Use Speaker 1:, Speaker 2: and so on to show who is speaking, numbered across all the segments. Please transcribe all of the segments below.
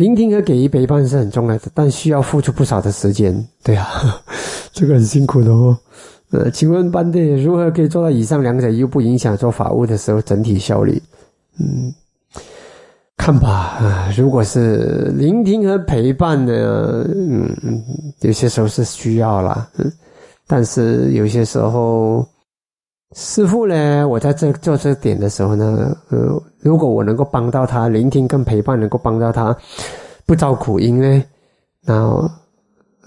Speaker 1: 聆听和给予陪伴是很重要的，但需要付出不少的时间。对啊，这个很辛苦的哦。呃，请问班队如何可以做到以上两者又不影响做法务的时候整体效率？嗯，看吧，如果是聆听和陪伴呢，嗯，有些时候是需要啦，嗯，但是有些时候。师傅呢？我在这做这点的时候呢，呃，如果我能够帮到他，聆听跟陪伴能够帮到他，不遭苦因呢，那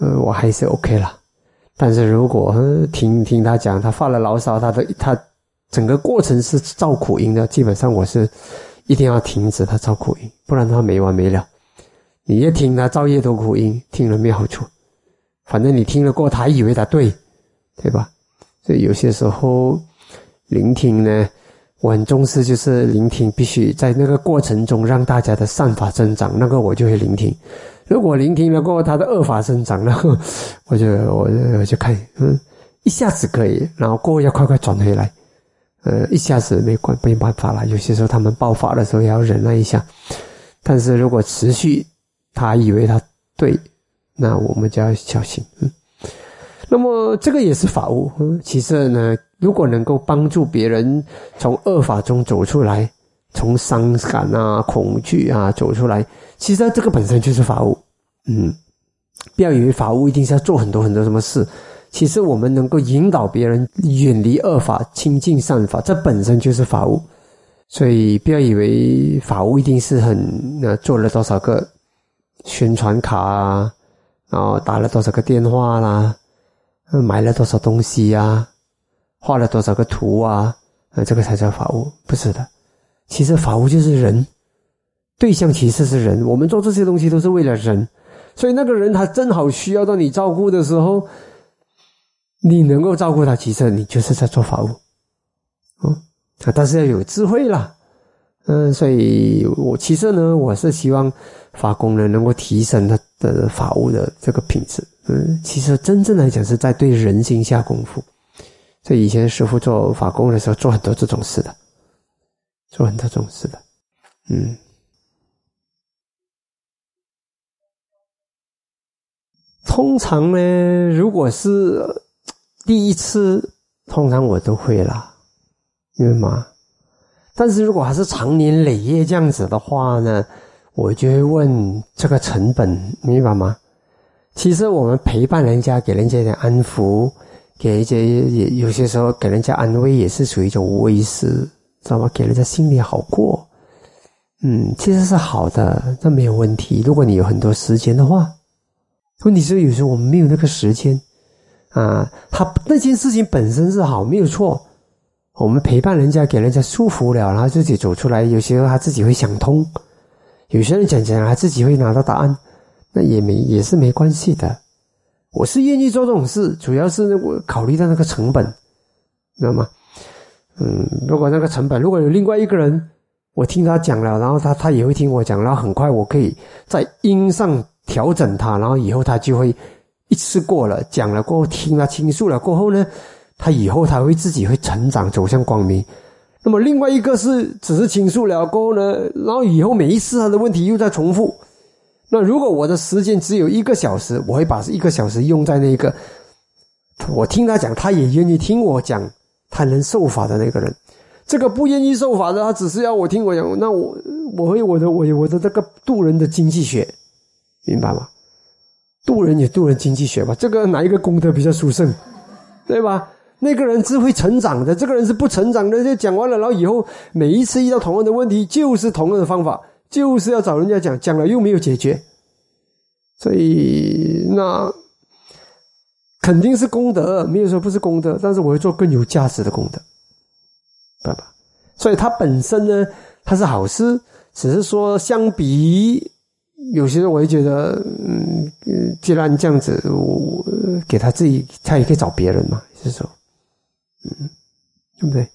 Speaker 1: 呃，我还是 OK 了。但是如果听听他讲，他发了牢骚，他的他整个过程是造苦因的，基本上我是一定要停止他造苦因，不然他没完没了。你越听他造越多苦因，听了没好处。反正你听了过，他以为他对，对吧？所以有些时候。聆听呢，我很重视，就是聆听必须在那个过程中让大家的善法增长，那个我就会聆听。如果聆听了过后他的恶法增长了，我就我我就看，嗯，一下子可以，然后过后要快快转回来，呃，一下子没关没办法了。有些时候他们爆发的时候也要忍耐一下，但是如果持续，他以为他对，那我们就要小心，嗯。那么这个也是法务，嗯，其实呢。如果能够帮助别人从恶法中走出来，从伤感啊、恐惧啊走出来，其实这个本身就是法务。嗯，不要以为法务一定是要做很多很多什么事，其实我们能够引导别人远离恶法、亲近善法，这本身就是法务。所以不要以为法务一定是很做了多少个宣传卡啊，然后打了多少个电话啦，买了多少东西呀。画了多少个图啊？呃，这个才叫法务，不是的。其实法务就是人，对象其实是人。我们做这些东西都是为了人，所以那个人他正好需要到你照顾的时候，你能够照顾他，其实你就是在做法务。哦，啊，但是要有智慧啦。嗯，所以我其实呢，我是希望法工人能够提升他的法务的这个品质。嗯，其实真正来讲是在对人心下功夫。这以前师傅做法工的时候，做很多这种事的，做很多这种事的，嗯。通常呢，如果是第一次，通常我都会啦，因为嘛。但是如果还是长年累月这样子的话呢，我就会问这个成本，明白吗？其实我们陪伴人家，给人家一点安抚。给一些也有些时候给人家安慰也是属于一种威势，知道吗？给人家心里好过，嗯，其实是好的，那没有问题。如果你有很多时间的话，问题是有时候我们没有那个时间啊。他那件事情本身是好，没有错。我们陪伴人家，给人家舒服了，然后自己走出来。有些时候他自己会想通，有些人讲讲他自己会拿到答案，那也没也是没关系的。我是愿意做这种事，主要是我考虑到那个成本，知道吗？嗯，如果那个成本，如果有另外一个人，我听他讲了，然后他他也会听我讲，然后很快我可以在音上调整他，然后以后他就会一次过了讲了过后，听他倾诉了过后呢，他以后他会自己会成长走向光明。那么另外一个是只是倾诉了过后呢，然后以后每一次他的问题又在重复。那如果我的时间只有一个小时，我会把一个小时用在那个我听他讲，他也愿意听我讲，他能受法的那个人。这个不愿意受法的，他只是要我听我讲，那我我会我的我我的这个渡人的经济学，明白吗？渡人也渡人经济学吧，这个哪一个功德比较殊胜，对吧？那个人是会成长的，这个人是不成长的。就讲完了，然后以后每一次遇到同样的问题，就是同样的方法。就是要找人家讲，讲了又没有解决，所以那肯定是功德，没有说不是功德，但是我会做更有价值的功德，爸爸。所以它本身呢，它是好事，只是说相比有些人，我会觉得，嗯，既然这样子，我给他自己，他也可以找别人嘛，是说，嗯，对不对？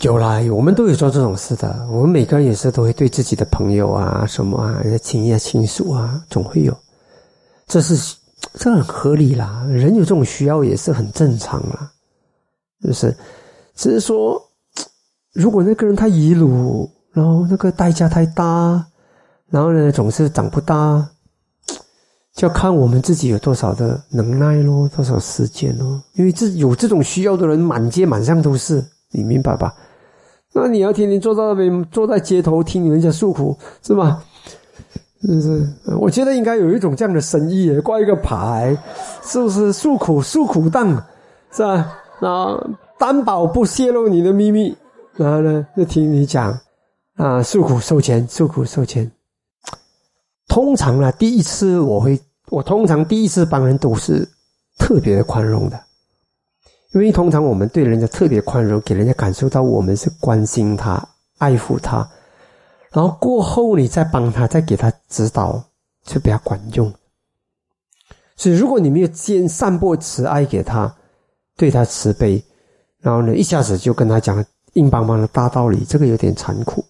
Speaker 1: 有啦，我们都有做这种事的。我们每个人也是都会对自己的朋友啊、什么啊、亲戚啊、亲属啊，总会有。这是这很合理啦，人有这种需要也是很正常啦，就是？只是说，如果那个人他遗辱，然后那个代价太大，然后呢，总是长不大，就要看我们自己有多少的能耐咯，多少时间咯。因为这有这种需要的人，满街满巷都是，你明白吧？那你要天天坐在那边，坐在街头听人家诉苦，是吧？是不是？我觉得应该有一种这样的生意，挂一个牌，是不是？诉苦诉苦档，是吧？啊，担保不泄露你的秘密，然后呢，就听你讲啊，诉苦收钱，诉苦收钱。通常呢，第一次我会，我通常第一次帮人都是特别的宽容的。因为通常我们对人家特别宽容，给人家感受到我们是关心他、爱护他，然后过后你再帮他、再给他指导，就比较管用。所以，如果你没有先散播慈爱给他，对他慈悲，然后呢一下子就跟他讲硬邦邦的大道理，这个有点残酷。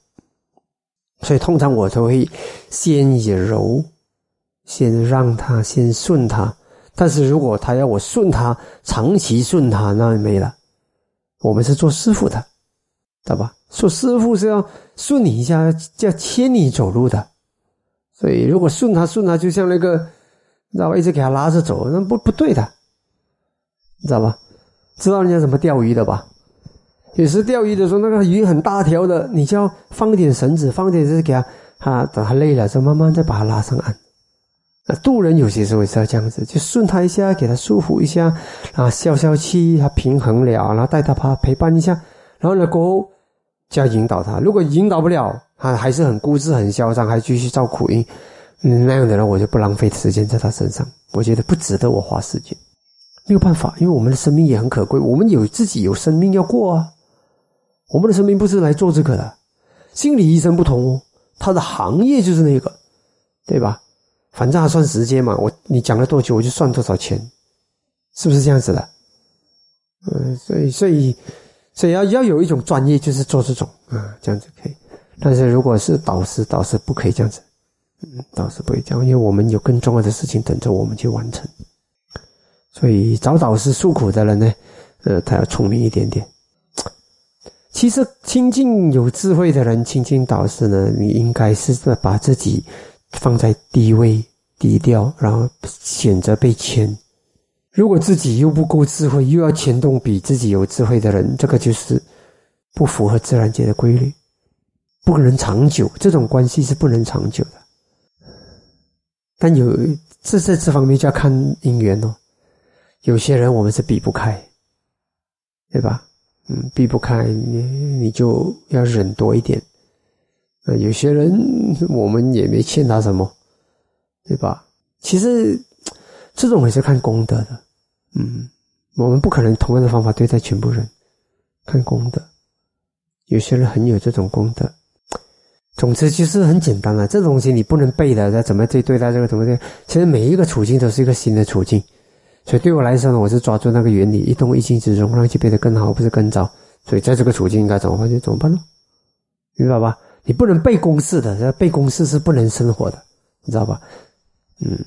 Speaker 1: 所以，通常我都会先以柔，先让他，先顺他。但是如果他要我顺他，长期顺他，那没了。我们是做师傅的，知道吧？做师傅是要顺你一下，叫牵你走路的。所以如果顺他顺他，就像那个，知道吧？一直给他拉着走，那不不对的，知道吧？知道人家怎么钓鱼的吧？有时钓鱼的时候，那个鱼很大条的，你就要放点绳子，放点是给他，他等他累了，再慢慢再把他拉上岸。渡人有些时候也是要这样子，就顺他一下，给他束缚一下，啊，消消气，他平衡了，然后带他陪陪伴一下，然后呢过后就要引导他。如果引导不了，他还是很固执、很嚣张，还继续造苦因，那样的人我就不浪费时间在他身上，我觉得不值得我花时间。没有办法，因为我们的生命也很可贵，我们有自己有生命要过啊。我们的生命不是来做这个的。心理医生不同哦，他的行业就是那个，对吧？反正还算时间嘛，我你讲了多久，我就算多少钱，是不是这样子的？嗯，所以所以所以要要有一种专业，就是做这种啊，这样子可以。但是如果是导师，导师不可以这样子，嗯，导师不会这样，因为我们有更重要的事情等着我们去完成。所以找导师诉苦的人呢，呃，他要聪明一点点。其实亲近有智慧的人，亲近导师呢，你应该是把自己。放在低位、低调，然后选择被牵。如果自己又不够智慧，又要牵动比自己有智慧的人，这个就是不符合自然界的规律，不能长久。这种关系是不能长久的。但有这在这方面就要看姻缘哦。有些人我们是避不开，对吧？嗯，避不开，你你就要忍多一点。呃，有些人我们也没欠他什么，对吧？其实这种也是看功德的，嗯，我们不可能同样的方法对待全部人，看功德。有些人很有这种功德，总之就是很简单了。这东西你不能背的，那怎么去对待这个怎么对？其实每一个处境都是一个新的处境，所以对我来说呢，我是抓住那个原理，一动一静之中，让其变得更好，不是更糟。所以在这个处境应该怎么办就怎么办咯，明白吧？你不能背公式的，背公式是不能生活的，你知道吧？嗯。